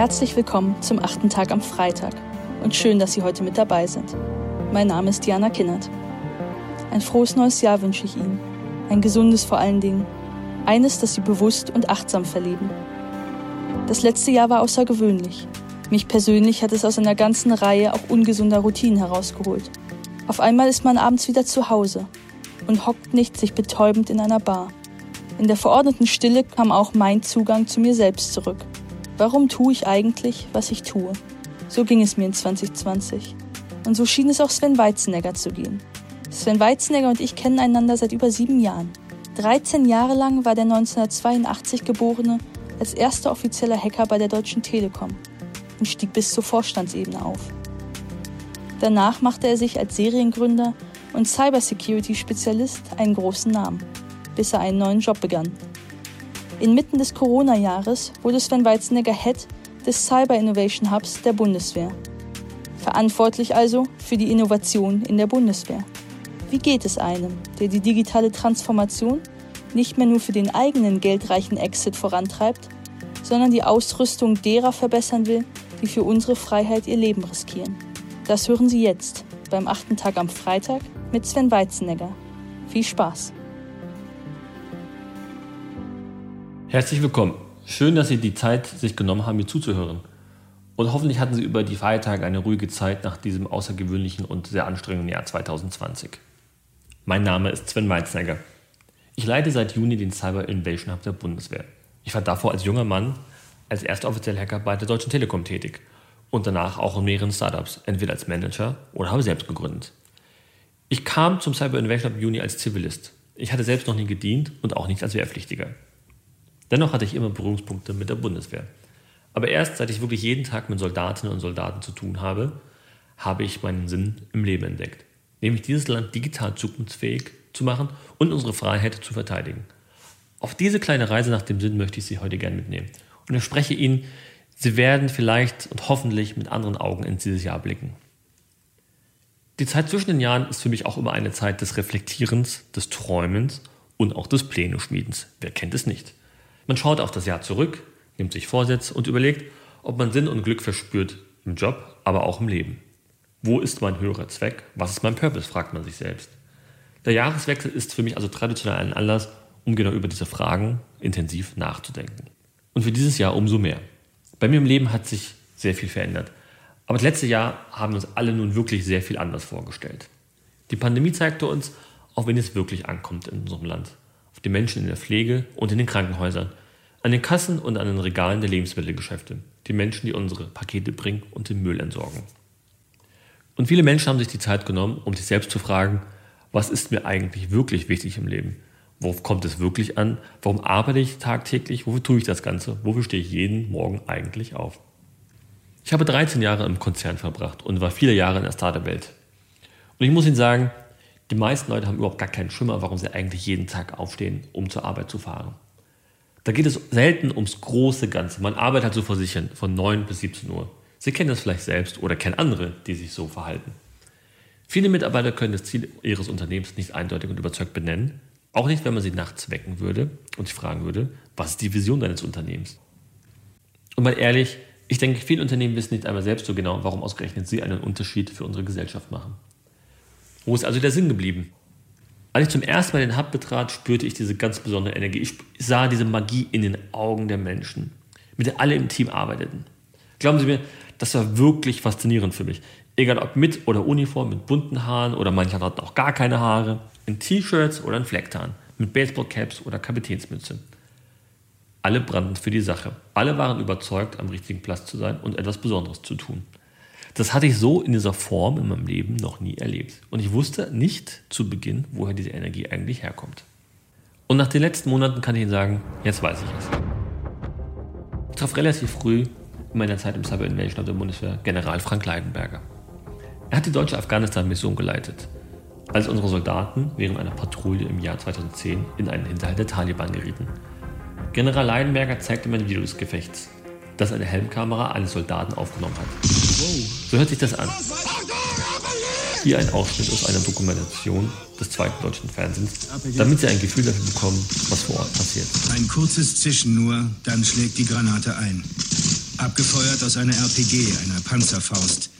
Herzlich willkommen zum achten Tag am Freitag und schön, dass Sie heute mit dabei sind. Mein Name ist Diana Kinnert. Ein frohes neues Jahr wünsche ich Ihnen. Ein gesundes vor allen Dingen. Eines, das Sie bewusst und achtsam verleben. Das letzte Jahr war außergewöhnlich. Mich persönlich hat es aus einer ganzen Reihe auch ungesunder Routinen herausgeholt. Auf einmal ist man abends wieder zu Hause und hockt nicht sich betäubend in einer Bar. In der verordneten Stille kam auch mein Zugang zu mir selbst zurück. Warum tue ich eigentlich, was ich tue? So ging es mir in 2020. Und so schien es auch Sven Weizenegger zu gehen. Sven Weizenegger und ich kennen einander seit über sieben Jahren. 13 Jahre lang war der 1982 geborene als erster offizieller Hacker bei der Deutschen Telekom und stieg bis zur Vorstandsebene auf. Danach machte er sich als Seriengründer und Cybersecurity-Spezialist einen großen Namen, bis er einen neuen Job begann, Inmitten des Corona-Jahres wurde Sven Weizenegger Head des Cyber Innovation Hubs der Bundeswehr. Verantwortlich also für die Innovation in der Bundeswehr. Wie geht es einem, der die digitale Transformation nicht mehr nur für den eigenen geldreichen Exit vorantreibt, sondern die Ausrüstung derer verbessern will, die für unsere Freiheit ihr Leben riskieren? Das hören Sie jetzt beim achten Tag am Freitag mit Sven Weizenegger. Viel Spaß! Herzlich willkommen. Schön, dass Sie die Zeit sich genommen haben, mir zuzuhören. Und hoffentlich hatten Sie über die Feiertage eine ruhige Zeit nach diesem außergewöhnlichen und sehr anstrengenden Jahr 2020. Mein Name ist Sven Meiznegger. Ich leite seit Juni den Cyber Invasion Hub der Bundeswehr. Ich war davor als junger Mann als erster offizieller Hacker bei der Deutschen Telekom tätig und danach auch in mehreren Startups, entweder als Manager oder habe selbst gegründet. Ich kam zum Cyber Invasion Hub Juni als Zivilist. Ich hatte selbst noch nie gedient und auch nicht als Wehrpflichtiger. Dennoch hatte ich immer Berührungspunkte mit der Bundeswehr. Aber erst seit ich wirklich jeden Tag mit Soldatinnen und Soldaten zu tun habe, habe ich meinen Sinn im Leben entdeckt. Nämlich dieses Land digital zukunftsfähig zu machen und unsere Freiheit zu verteidigen. Auf diese kleine Reise nach dem Sinn möchte ich Sie heute gerne mitnehmen. Und ich spreche Ihnen, Sie werden vielleicht und hoffentlich mit anderen Augen in dieses Jahr blicken. Die Zeit zwischen den Jahren ist für mich auch immer eine Zeit des Reflektierens, des Träumens und auch des Pläne-Schmiedens. Wer kennt es nicht? Man schaut auf das Jahr zurück, nimmt sich Vorsätze und überlegt, ob man Sinn und Glück verspürt im Job, aber auch im Leben. Wo ist mein höherer Zweck? Was ist mein Purpose? fragt man sich selbst. Der Jahreswechsel ist für mich also traditionell ein Anlass, um genau über diese Fragen intensiv nachzudenken. Und für dieses Jahr umso mehr. Bei mir im Leben hat sich sehr viel verändert. Aber das letzte Jahr haben uns alle nun wirklich sehr viel anders vorgestellt. Die Pandemie zeigte uns, auf wen es wirklich ankommt in unserem Land. Die Menschen in der Pflege und in den Krankenhäusern, an den Kassen und an den Regalen der Lebensmittelgeschäfte. Die Menschen, die unsere Pakete bringen und den Müll entsorgen. Und viele Menschen haben sich die Zeit genommen, um sich selbst zu fragen, was ist mir eigentlich wirklich wichtig im Leben? Worauf kommt es wirklich an? Warum arbeite ich tagtäglich? Wofür tue ich das Ganze? Wofür stehe ich jeden Morgen eigentlich auf? Ich habe 13 Jahre im Konzern verbracht und war viele Jahre in der Startup-Welt. Und ich muss Ihnen sagen, die meisten Leute haben überhaupt gar keinen Schimmer, warum sie eigentlich jeden Tag aufstehen, um zur Arbeit zu fahren. Da geht es selten ums große Ganze. Man arbeitet halt so vor sich hin, von 9 bis 17 Uhr. Sie kennen das vielleicht selbst oder kennen andere, die sich so verhalten. Viele Mitarbeiter können das Ziel ihres Unternehmens nicht eindeutig und überzeugt benennen, auch nicht, wenn man sie nachts wecken würde und sich fragen würde, was ist die Vision deines Unternehmens? Und mal ehrlich, ich denke, viele Unternehmen wissen nicht einmal selbst so genau, warum ausgerechnet sie einen Unterschied für unsere Gesellschaft machen. Wo ist also der Sinn geblieben? Als ich zum ersten Mal den Hub betrat, spürte ich diese ganz besondere Energie. Ich sah diese Magie in den Augen der Menschen, mit der alle im Team arbeiteten. Glauben Sie mir, das war wirklich faszinierend für mich. Egal ob mit oder Uniform, mit bunten Haaren oder manche hatten auch gar keine Haare, in T-Shirts oder in Flecktarn, mit Baseballcaps oder Kapitänsmütze. Alle brannten für die Sache. Alle waren überzeugt, am richtigen Platz zu sein und etwas Besonderes zu tun. Das hatte ich so in dieser Form in meinem Leben noch nie erlebt. Und ich wusste nicht zu Beginn, woher diese Energie eigentlich herkommt. Und nach den letzten Monaten kann ich Ihnen sagen, jetzt weiß ich es. Ich traf relativ früh in meiner Zeit im Cyber Invasion der Bundeswehr General Frank Leidenberger. Er hat die deutsche Afghanistan-Mission geleitet, als unsere Soldaten während einer Patrouille im Jahr 2010 in einen Hinterhalt der Taliban gerieten. General Leidenberger zeigte mir ein Video des Gefechts, das eine Helmkamera eines Soldaten aufgenommen hat. So hört sich das an. Hier ein Ausschnitt aus einer Dokumentation des zweiten deutschen Fernsehens, damit Sie ein Gefühl dafür bekommen, was vor Ort passiert. Ein kurzes Zischen nur, dann schlägt die Granate ein. Abgefeuert aus einer RPG, einer Panzerfaust.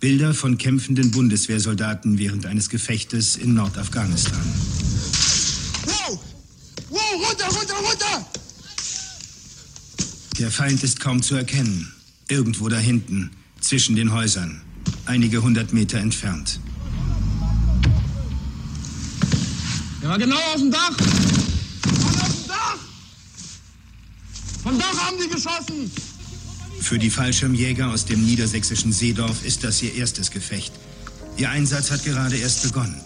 Bilder von kämpfenden Bundeswehrsoldaten während eines Gefechtes in Nordafghanistan. Wow! Wow, runter, runter, runter! Der Feind ist kaum zu erkennen. Irgendwo da hinten, zwischen den Häusern. Einige hundert Meter entfernt. Der war genau auf dem Dach! Mann, auf dem Dach! Vom Dach haben die geschossen! Für die Fallschirmjäger aus dem niedersächsischen Seedorf ist das ihr erstes Gefecht. Ihr Einsatz hat gerade erst begonnen.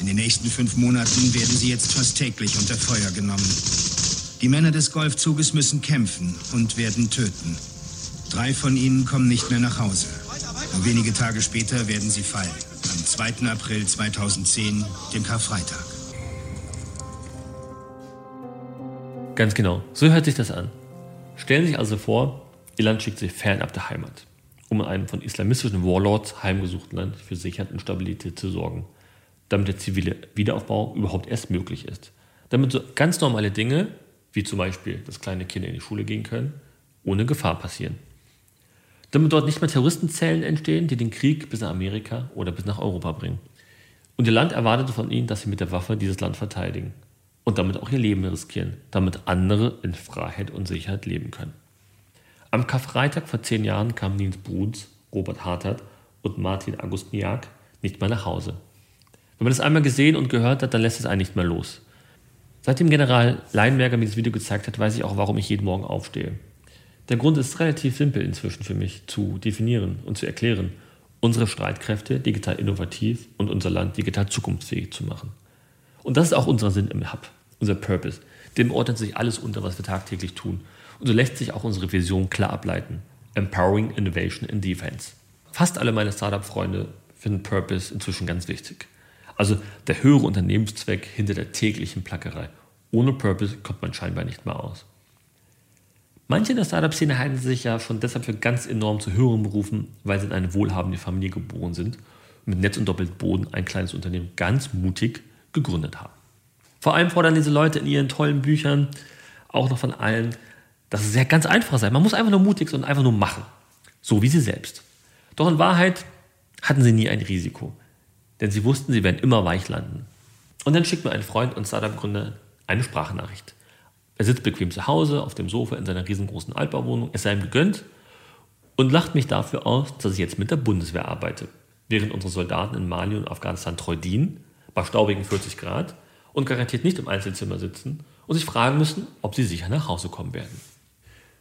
In den nächsten fünf Monaten werden sie jetzt fast täglich unter Feuer genommen. Die Männer des Golfzuges müssen kämpfen und werden töten. Drei von ihnen kommen nicht mehr nach Hause. Nur wenige Tage später werden sie fallen. Am 2. April 2010, dem Karfreitag. Ganz genau, so hört sich das an. Stellen Sie sich also vor, Ihr Land schickt sich fernab der Heimat, um in einem von islamistischen Warlords heimgesuchten Land für Sicherheit und Stabilität zu sorgen, damit der zivile Wiederaufbau überhaupt erst möglich ist. Damit so ganz normale Dinge, wie zum Beispiel, dass kleine Kinder in die Schule gehen können, ohne Gefahr passieren. Damit dort nicht mehr Terroristenzellen entstehen, die den Krieg bis nach Amerika oder bis nach Europa bringen. Und ihr Land erwartet von ihnen, dass sie mit der Waffe dieses Land verteidigen und damit auch ihr Leben riskieren, damit andere in Freiheit und Sicherheit leben können. Am Karfreitag vor zehn Jahren kamen Nils Bruns, Robert Hartert und Martin Agustniak nicht mehr nach Hause. Wenn man das einmal gesehen und gehört hat, dann lässt es einen nicht mehr los. Seitdem General Leinberger mir dieses Video gezeigt hat, weiß ich auch, warum ich jeden Morgen aufstehe. Der Grund ist relativ simpel inzwischen für mich zu definieren und zu erklären, unsere Streitkräfte digital innovativ und unser Land digital zukunftsfähig zu machen. Und das ist auch unser Sinn im Hub, unser Purpose. Dem ordnet sich alles unter, was wir tagtäglich tun. Und so lässt sich auch unsere Vision klar ableiten. Empowering Innovation in Defense. Fast alle meine Startup-Freunde finden Purpose inzwischen ganz wichtig. Also der höhere Unternehmenszweck hinter der täglichen Plackerei. Ohne Purpose kommt man scheinbar nicht mehr aus. Manche in der Startup-Szene halten sich ja schon deshalb für ganz enorm zu höheren Berufen, weil sie in eine wohlhabende Familie geboren sind und mit Netz und doppelt Boden ein kleines Unternehmen ganz mutig gegründet haben. Vor allem fordern diese Leute in ihren tollen Büchern auch noch von allen, dass es ja ganz einfach sei. Man muss einfach nur mutig sein und einfach nur machen. So wie sie selbst. Doch in Wahrheit hatten sie nie ein Risiko. Denn sie wussten, sie werden immer weich landen. Und dann schickt mir ein Freund und Startup-Gründer eine Sprachnachricht. Er sitzt bequem zu Hause auf dem Sofa in seiner riesengroßen Altbauwohnung, es sei ihm gegönnt und lacht mich dafür aus, dass ich jetzt mit der Bundeswehr arbeite. Während unsere Soldaten in Mali und Afghanistan treu dienen, bei staubigen 40 Grad und garantiert nicht im Einzelzimmer sitzen und sich fragen müssen, ob sie sicher nach Hause kommen werden.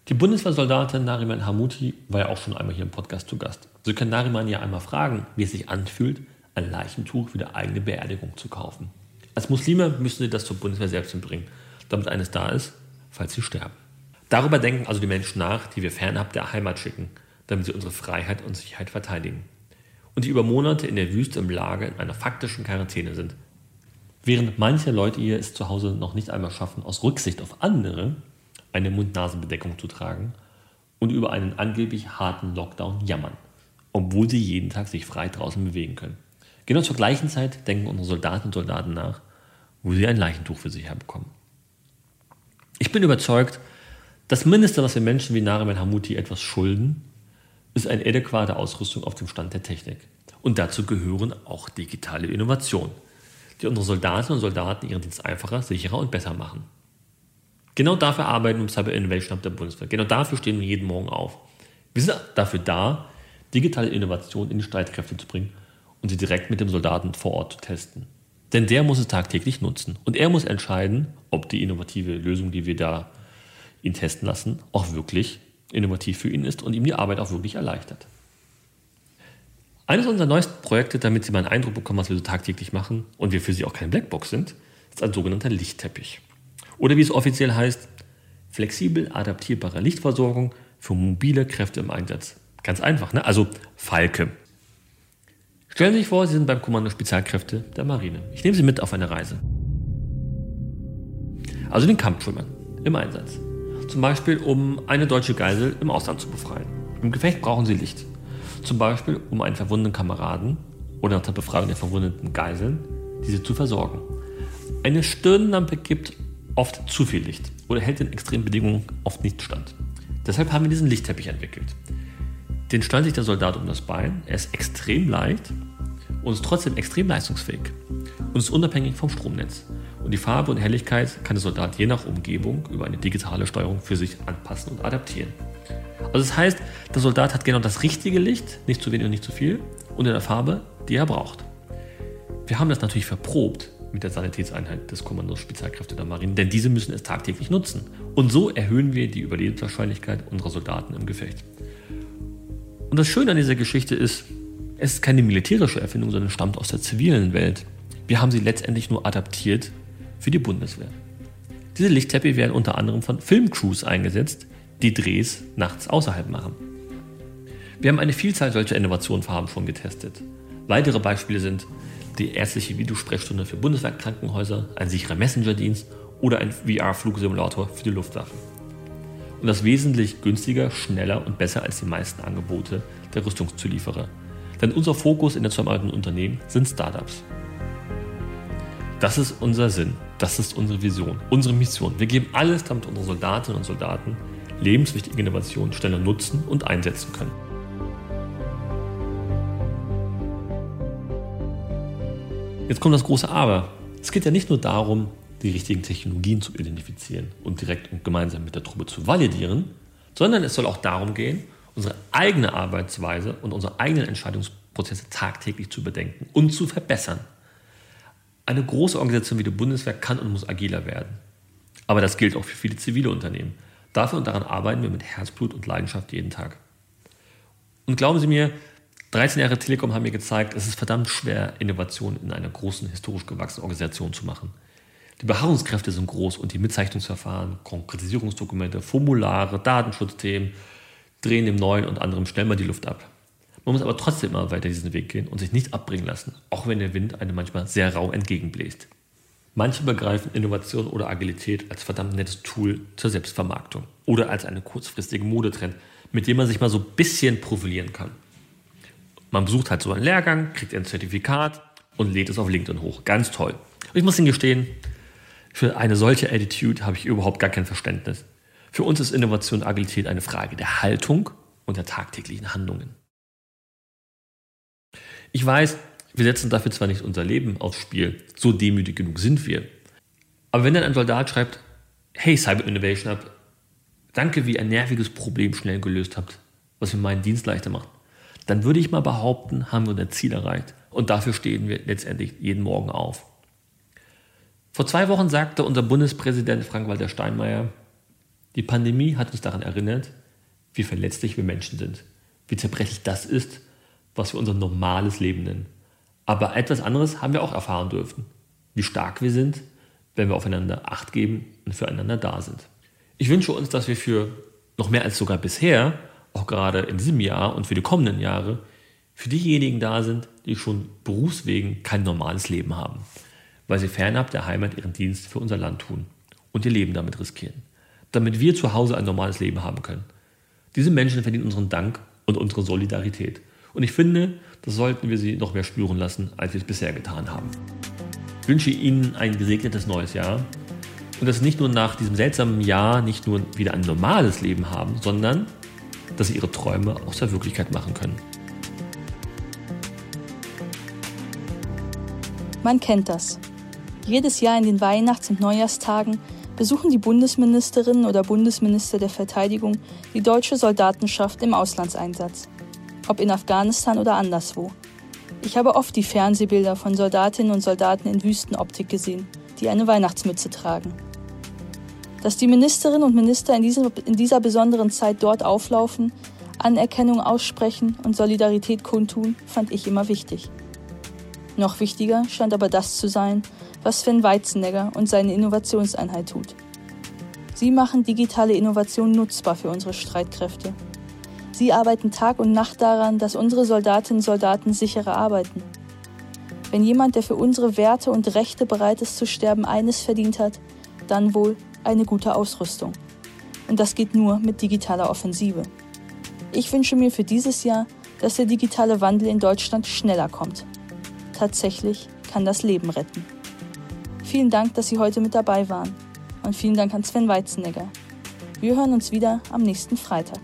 Die Bundeswehrsoldatin Nariman Hamuti war ja auch schon einmal hier im Podcast zu Gast. Sie können Nariman ja einmal fragen, wie es sich anfühlt, ein Leichentuch für die eigene Beerdigung zu kaufen. Als Muslime müssen sie das zur Bundeswehr selbst mitbringen, damit eines da ist, falls sie sterben. Darüber denken also die Menschen nach, die wir fernab der Heimat schicken, damit sie unsere Freiheit und Sicherheit verteidigen. Und die über Monate in der Wüste im Lager in einer faktischen Quarantäne sind. Während manche Leute hier es zu Hause noch nicht einmal schaffen, aus Rücksicht auf andere eine Mund-Nasen-Bedeckung zu tragen und über einen angeblich harten Lockdown jammern, obwohl sie jeden Tag sich frei draußen bewegen können. Genau zur gleichen Zeit denken unsere Soldaten und Soldaten nach, wo sie ein Leichentuch für sich herbekommen. Ich bin überzeugt, das Mindeste, was wir Menschen wie Nariman Hamuti etwas schulden, ist eine adäquate Ausrüstung auf dem Stand der Technik. Und dazu gehören auch digitale Innovationen, die unsere Soldatinnen und Soldaten ihren Dienst einfacher, sicherer und besser machen. Genau dafür arbeiten wir im Cyber Innovation Hub der Bundeswehr. Genau dafür stehen wir jeden Morgen auf. Wir sind dafür da, digitale Innovation in die Streitkräfte zu bringen und sie direkt mit dem Soldaten vor Ort zu testen. Denn der muss es tagtäglich nutzen. Und er muss entscheiden, ob die innovative Lösung, die wir da ihn testen lassen, auch wirklich innovativ für ihn ist und ihm die Arbeit auch wirklich erleichtert. Eines unserer neuesten Projekte, damit Sie mal einen Eindruck bekommen, was wir so tagtäglich machen und wir für Sie auch keine Blackbox sind, ist ein sogenannter Lichtteppich. Oder wie es offiziell heißt, flexibel adaptierbare Lichtversorgung für mobile Kräfte im Einsatz. Ganz einfach, ne? Also Falke. Stellen Sie sich vor, Sie sind beim Kommando Spezialkräfte der Marine. Ich nehme Sie mit auf eine Reise. Also den Kampfschwimmern im Einsatz. Zum Beispiel, um eine deutsche Geisel im Ausland zu befreien. Im Gefecht brauchen Sie Licht. Zum Beispiel, um einen verwundeten Kameraden oder nach der Befreiung der verwundeten Geiseln, diese zu versorgen. Eine Stirnlampe gibt oft zu viel Licht oder hält in extremen Bedingungen oft nicht stand. Deshalb haben wir diesen Lichtteppich entwickelt. Den stellt sich der Soldat um das Bein. Er ist extrem leicht und ist trotzdem extrem leistungsfähig und ist unabhängig vom Stromnetz. Und die Farbe und Helligkeit kann der Soldat je nach Umgebung über eine digitale Steuerung für sich anpassen und adaptieren. Also das heißt, der Soldat hat genau das richtige Licht, nicht zu wenig und nicht zu viel, und in der Farbe, die er braucht. Wir haben das natürlich verprobt mit der Sanitätseinheit des Kommandos Spezialkräfte der Marine, denn diese müssen es tagtäglich nutzen. Und so erhöhen wir die Überlebenswahrscheinlichkeit unserer Soldaten im Gefecht. Und das Schöne an dieser Geschichte ist, es ist keine militärische Erfindung, sondern stammt aus der zivilen Welt. Wir haben sie letztendlich nur adaptiert für die Bundeswehr. Diese Lichtteppiche werden unter anderem von Filmcrews eingesetzt, die Drehs nachts außerhalb machen. Wir haben eine Vielzahl solcher Innovationsfarben schon getestet. Weitere Beispiele sind die ärztliche Videosprechstunde für Bundeswehrkrankenhäuser, ein sicherer Messenger-Dienst oder ein VR-Flugsimulator für die Luftwaffe. Und das wesentlich günstiger, schneller und besser als die meisten Angebote der Rüstungszulieferer. Denn unser Fokus in der zusammenarbeitenden Unternehmen sind Startups. Das ist unser Sinn, das ist unsere Vision, unsere Mission. Wir geben alles, damit unsere Soldatinnen und Soldaten lebenswichtige Innovationen schneller nutzen und einsetzen können. Jetzt kommt das große Aber. Es geht ja nicht nur darum, die richtigen Technologien zu identifizieren und direkt und gemeinsam mit der Truppe zu validieren, sondern es soll auch darum gehen, unsere eigene Arbeitsweise und unsere eigenen Entscheidungsprozesse tagtäglich zu bedenken und zu verbessern. Eine große Organisation wie die Bundeswehr kann und muss agiler werden. Aber das gilt auch für viele zivile Unternehmen. Dafür und daran arbeiten wir mit Herzblut und Leidenschaft jeden Tag. Und glauben Sie mir, 13 Jahre Telekom haben mir gezeigt, es ist verdammt schwer, Innovationen in einer großen, historisch gewachsenen Organisation zu machen. Die Beharrungskräfte sind groß und die Mitzeichnungsverfahren, Konkretisierungsdokumente, Formulare, Datenschutzthemen drehen dem Neuen und anderem schnell mal die Luft ab. Man muss aber trotzdem immer weiter diesen Weg gehen und sich nicht abbringen lassen, auch wenn der Wind einem manchmal sehr rau entgegenbläst. Manche begreifen Innovation oder Agilität als verdammt nettes Tool zur Selbstvermarktung oder als einen kurzfristigen Modetrend, mit dem man sich mal so ein bisschen profilieren kann. Man besucht halt so einen Lehrgang, kriegt ein Zertifikat und lädt es auf LinkedIn hoch. Ganz toll. Ich muss Ihnen gestehen, für eine solche Attitude habe ich überhaupt gar kein Verständnis. Für uns ist Innovation und Agilität eine Frage der Haltung und der tagtäglichen Handlungen. Ich weiß, wir setzen dafür zwar nicht unser Leben aufs Spiel, so demütig genug sind wir. Aber wenn dann ein Soldat schreibt, hey Cyber Innovation Hub, danke, wie ihr ein nerviges Problem schnell gelöst habt, was mir meinen Dienst leichter macht, dann würde ich mal behaupten, haben wir unser Ziel erreicht. Und dafür stehen wir letztendlich jeden Morgen auf. Vor zwei Wochen sagte unser Bundespräsident Frank-Walter Steinmeier, die Pandemie hat uns daran erinnert, wie verletzlich wir Menschen sind, wie zerbrechlich das ist, was wir unser normales Leben nennen. Aber etwas anderes haben wir auch erfahren dürfen. Wie stark wir sind, wenn wir aufeinander Acht geben und füreinander da sind. Ich wünsche uns, dass wir für noch mehr als sogar bisher, auch gerade in diesem Jahr und für die kommenden Jahre, für diejenigen da sind, die schon berufswegen kein normales Leben haben, weil sie fernab der Heimat ihren Dienst für unser Land tun und ihr Leben damit riskieren, damit wir zu Hause ein normales Leben haben können. Diese Menschen verdienen unseren Dank und unsere Solidarität. Und ich finde, das sollten wir sie noch mehr spüren lassen, als wir es bisher getan haben. Ich wünsche Ihnen ein gesegnetes neues Jahr und dass Sie nicht nur nach diesem seltsamen Jahr nicht nur wieder ein normales Leben haben, sondern dass Sie Ihre Träume aus der Wirklichkeit machen können. Man kennt das. Jedes Jahr in den Weihnachts- und Neujahrstagen besuchen die Bundesministerinnen oder Bundesminister der Verteidigung die deutsche Soldatenschaft im Auslandseinsatz ob in Afghanistan oder anderswo. Ich habe oft die Fernsehbilder von Soldatinnen und Soldaten in Wüstenoptik gesehen, die eine Weihnachtsmütze tragen. Dass die Ministerinnen und Minister in, diesem, in dieser besonderen Zeit dort auflaufen, Anerkennung aussprechen und Solidarität kundtun, fand ich immer wichtig. Noch wichtiger scheint aber das zu sein, was Sven Weizenegger und seine Innovationseinheit tut. Sie machen digitale Innovation nutzbar für unsere Streitkräfte Sie arbeiten Tag und Nacht daran, dass unsere Soldatinnen und Soldaten sicherer arbeiten. Wenn jemand, der für unsere Werte und Rechte bereit ist zu sterben, eines verdient hat, dann wohl eine gute Ausrüstung. Und das geht nur mit digitaler Offensive. Ich wünsche mir für dieses Jahr, dass der digitale Wandel in Deutschland schneller kommt. Tatsächlich kann das Leben retten. Vielen Dank, dass Sie heute mit dabei waren. Und vielen Dank an Sven Weizenegger. Wir hören uns wieder am nächsten Freitag.